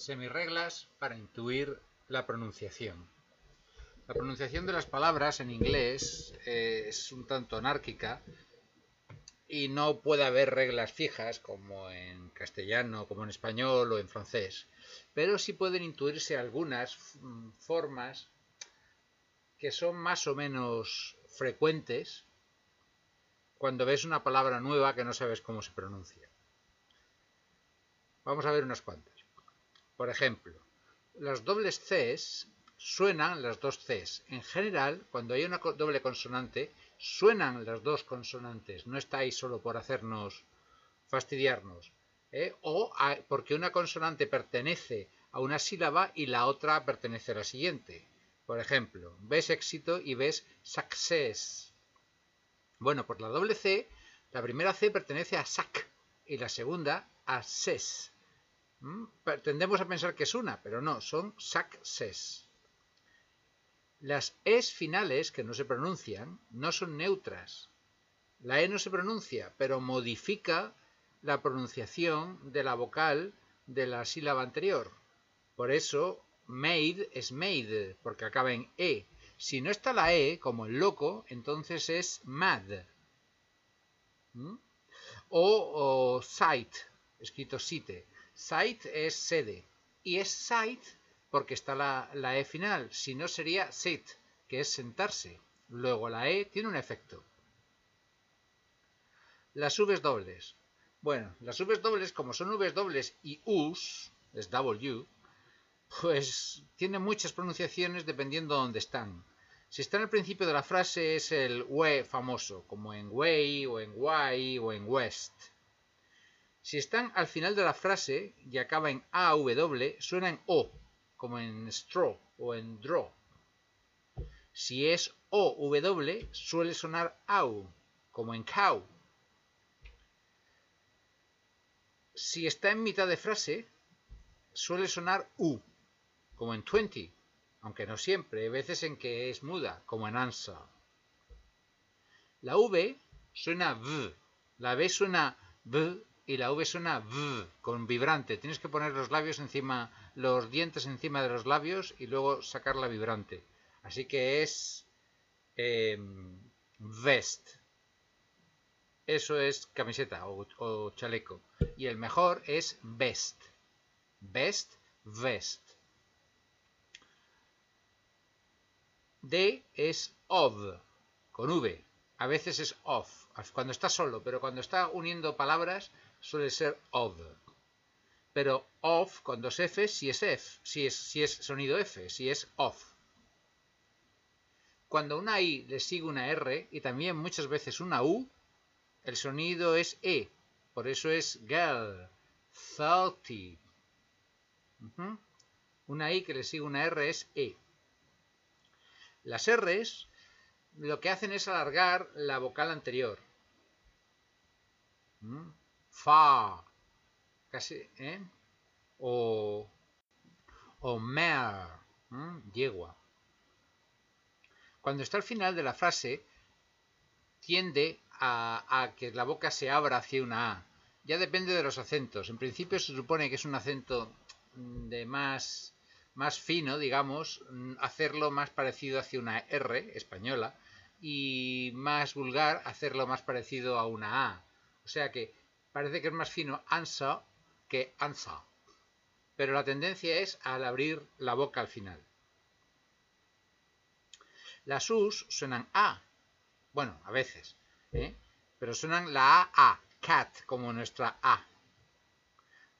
Semirreglas para intuir la pronunciación. La pronunciación de las palabras en inglés eh, es un tanto anárquica y no puede haber reglas fijas como en castellano, como en español o en francés, pero sí pueden intuirse algunas mm, formas que son más o menos frecuentes cuando ves una palabra nueva que no sabes cómo se pronuncia. Vamos a ver unas cuantas. Por ejemplo, las dobles Cs suenan las dos Cs. En general, cuando hay una doble consonante, suenan las dos consonantes. No está ahí solo por hacernos fastidiarnos. ¿eh? O porque una consonante pertenece a una sílaba y la otra pertenece a la siguiente. Por ejemplo, ves éxito y ves success. Bueno, por la doble C, la primera C pertenece a sac y la segunda a ses. Mm, tendemos a pensar que es una, pero no, son success. Las es finales que no se pronuncian no son neutras. La e no se pronuncia, pero modifica la pronunciación de la vocal de la sílaba anterior. Por eso, made es made, porque acaba en e. Si no está la e, como el loco, entonces es mad. ¿Mm? O, o sight, escrito site. Site es sede y es site porque está la, E final, si no sería sit, que es sentarse. Luego la E tiene un efecto. Las Vs dobles. Bueno, las Vs dobles, como son Vs dobles y Us, es W, pues tienen muchas pronunciaciones dependiendo de dónde están. Si está al principio de la frase es el we famoso, como en way o en why o en west. Si están al final de la frase y acaba en AW, suena en O, como en straw o en draw. Si es OW, suele sonar AU, como en cow. Si está en mitad de frase, suele sonar U, como en 20, aunque no siempre, hay veces en que es muda, como en answer. La V suena V, la B suena V y la V suena V con vibrante. Tienes que poner los labios encima, los dientes encima de los labios y luego sacar la vibrante. Así que es em, vest. Eso es camiseta o, chaleco. Y el mejor es best. Best, vest. D es of, con V. A veces es off, cuando está solo, pero cuando está uniendo palabras suele ser of. Pero of con dos F si es F, si es, si es sonido F, si es off. Cuando una I le sigue una R y también muchas veces una U, el sonido es E. Por eso es girl, salty. Una I que le sigue una R es E. Las R's lo que hacen es alargar la vocal anterior fa, casi, ¿eh? o, o mer, yegua. Cuando está al final de la frase, tiende a, que la boca se abra hacia una A. Ya depende de los acentos. En principio se supone que es un acento de más, más fino, digamos, hacerlo más parecido hacia una R española y más vulgar hacerlo más parecido a una A. O sea que parece que es más fino ansa que ansa. Pero la tendencia es al abrir la boca al final. Las U's suenan A. Bueno, a veces. ¿eh? Pero suenan la A A. Cat, como nuestra A.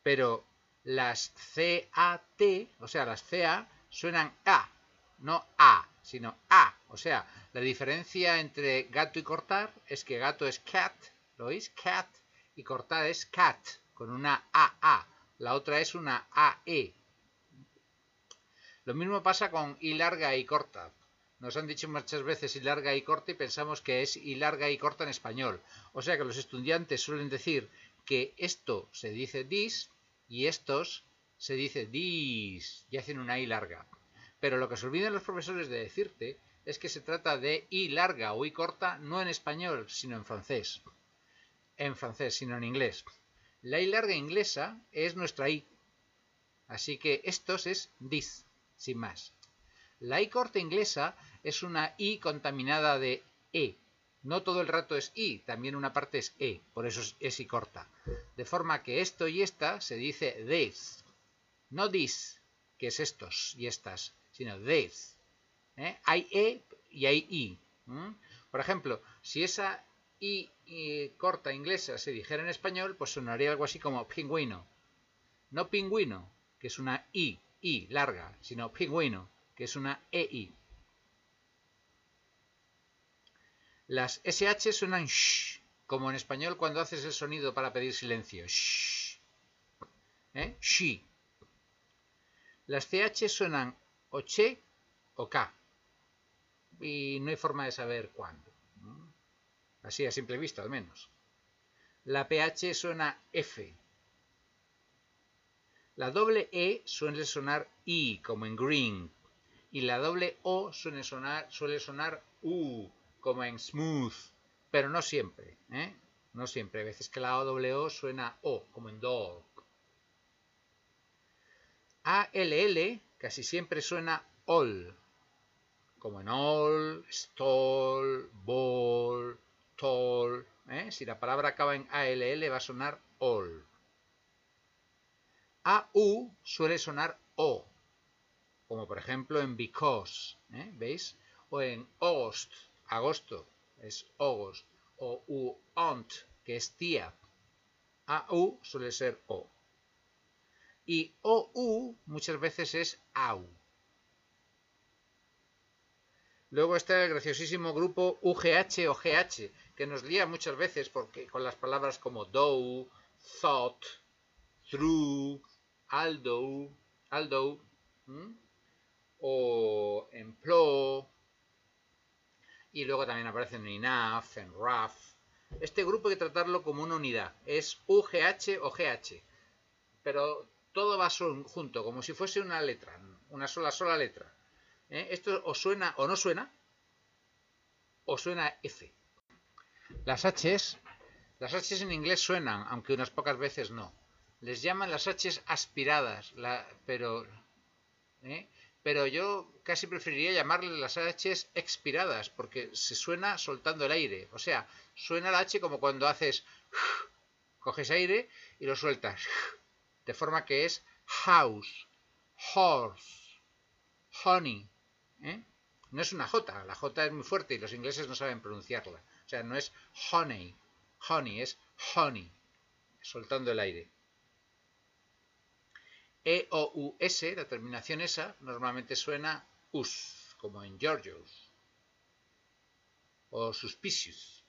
Pero las C-A-T, o sea, las CA, suenan A. No A, sino A. O sea, la diferencia entre gato y cortar es que gato es cat, ¿lo oís? Cat y cortar es cat, con una AA. La otra es una AE. Lo mismo pasa con I larga y corta. Nos han dicho muchas veces I larga y corta y pensamos que es I larga y corta en español. O sea que los estudiantes suelen decir que esto se dice dis y estos se dice dis y hacen una I larga. Pero lo que se olvidan los profesores de decirte es que se trata de I larga o I corta no en español, sino en francés en francés, sino en inglés. La I larga inglesa es nuestra I. Así que estos es this, sin más. La I corta inglesa es una I contaminada de E. No todo el rato es I, también una parte es E, por eso es I corta. De forma que esto y esta se dice this. No this, que es estos y estas, sino this. ¿Eh? Hay E y hay I. Por ejemplo, si esa I, corta inglesa se dijera en español, pues sonaría algo así como pingüino. No pingüino, que es una I, I larga, sino pingüino, que es una EI. Las SH suenan sh, como en español cuando haces el sonido para pedir silencio. Sh. ¿Eh? Las CH suenan o che o K. Y no hay forma de saber cuándo. Así a simple vista, al menos. La PH suena F. La doble E suele sonar I, como en green. Y la doble O suele sonar, U, como en smooth. Pero no siempre, ¿eh? No siempre. A veces que la O suena O, como en dog. ALL casi siempre suena all, como en all, stall, ball, tall. ¿eh? Si la palabra acaba en ALL va a sonar all. AU suele sonar O, como por ejemplo en because, ¿eh? ¿veis? O en August, agosto, es August. O u aunt, que es tía. AU suele ser O. Y OU muchas veces es AU. Luego está el graciosísimo grupo UGH o GH, que nos lía muchas veces porque, con las palabras como do, thought, through, aldo, aldo, o employ, y luego también aparecen enough, en rough. Este grupo hay que tratarlo como una unidad, es UGH o GH, pero todo va junto, como si fuese una letra, una sola, sola letra. ¿Eh? Esto o suena o no suena, o suena F. Las H's, las H's en inglés suenan, aunque unas pocas veces no. Les llaman las H's aspiradas, pero, ¿eh? pero yo casi preferiría llamarles las H's expiradas, porque se suena soltando el aire. O sea, suena la H como cuando haces, coges aire y lo sueltas de forma que es house, horse, honey. ¿eh? No es una J, la J es muy fuerte y los ingleses no saben pronunciarla. O sea, no es honey, honey, es honey, soltando el aire. E o u s, la terminación esa, normalmente suena us, como en Georgios o suspicious.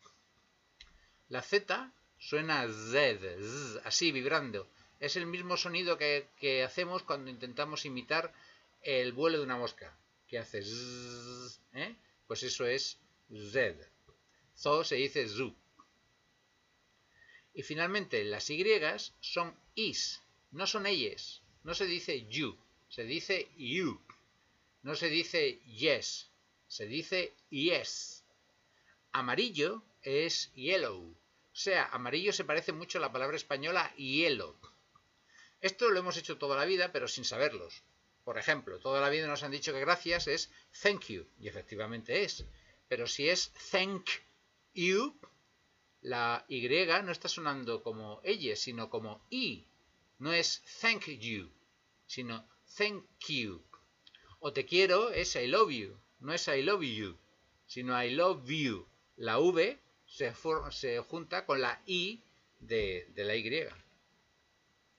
La Z suena z, así vibrando, es el mismo sonido que, hacemos cuando intentamos imitar el vuelo de una mosca, que hace zzz, ¿eh? pues eso es Z. Zo se dice zu. Y finalmente las Y son is, no son ellas. No se dice you, se dice you. No se dice yes, se dice yes. Amarillo es yellow. O sea, amarillo se parece mucho a la palabra española hielo. Esto lo hemos hecho toda la vida, pero sin saberlos. Por ejemplo, toda la vida nos han dicho que gracias es thank you, y efectivamente es. Pero si es thank you, la Y no está sonando como ella, sino como I. No es thank you, sino thank you. O te quiero es I love you, no es I love you, sino I love you. La V se, se junta con la I de, de la Y.